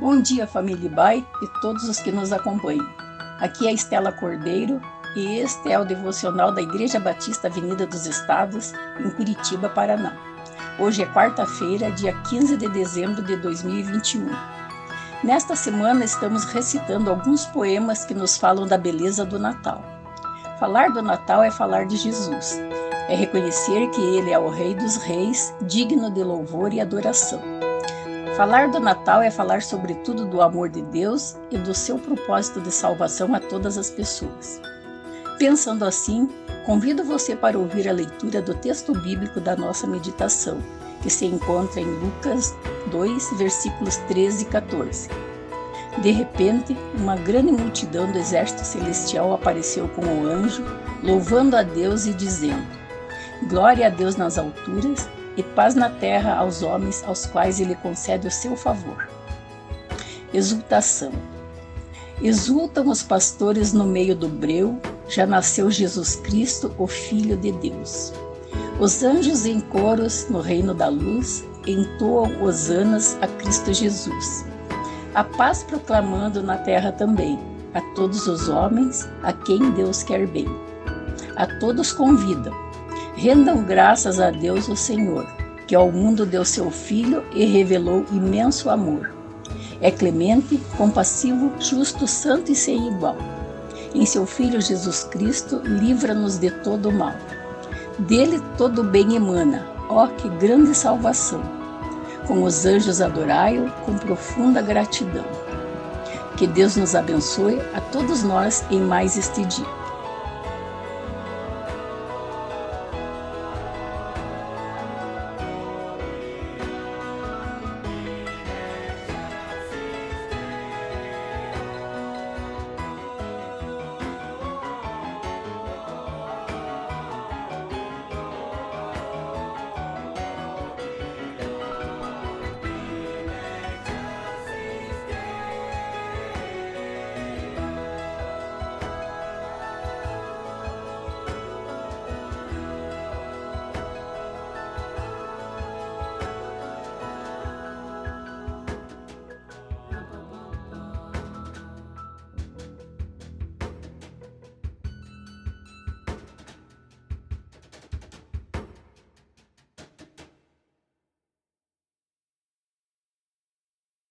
Bom dia, família Bai e todos os que nos acompanham. Aqui é Estela Cordeiro e este é o devocional da Igreja Batista Avenida dos Estados, em Curitiba, Paraná. Hoje é quarta-feira, dia 15 de dezembro de 2021. Nesta semana estamos recitando alguns poemas que nos falam da beleza do Natal. Falar do Natal é falar de Jesus, é reconhecer que ele é o Rei dos Reis, digno de louvor e adoração. Falar do Natal é falar sobretudo do amor de Deus e do seu propósito de salvação a todas as pessoas. Pensando assim, convido você para ouvir a leitura do texto bíblico da nossa meditação, que se encontra em Lucas 2, versículos 13 e 14. De repente, uma grande multidão do exército celestial apareceu com o anjo, louvando a Deus e dizendo: Glória a Deus nas alturas e paz na terra aos homens aos quais ele concede o seu favor. Exultação. Exultam os pastores no meio do breu, já nasceu Jesus Cristo, o Filho de Deus. Os anjos em coros no reino da luz entoam hosanas a Cristo Jesus. A paz proclamando na terra também, a todos os homens a quem Deus quer bem. A todos convidam, Rendam graças a Deus, o Senhor, que ao mundo deu seu Filho e revelou imenso amor. É clemente, compassivo, justo, santo e sem igual. Em seu Filho Jesus Cristo, livra-nos de todo o mal. Dele todo bem emana, ó que grande salvação. Com os anjos adorai-o com profunda gratidão. Que Deus nos abençoe a todos nós em mais este dia.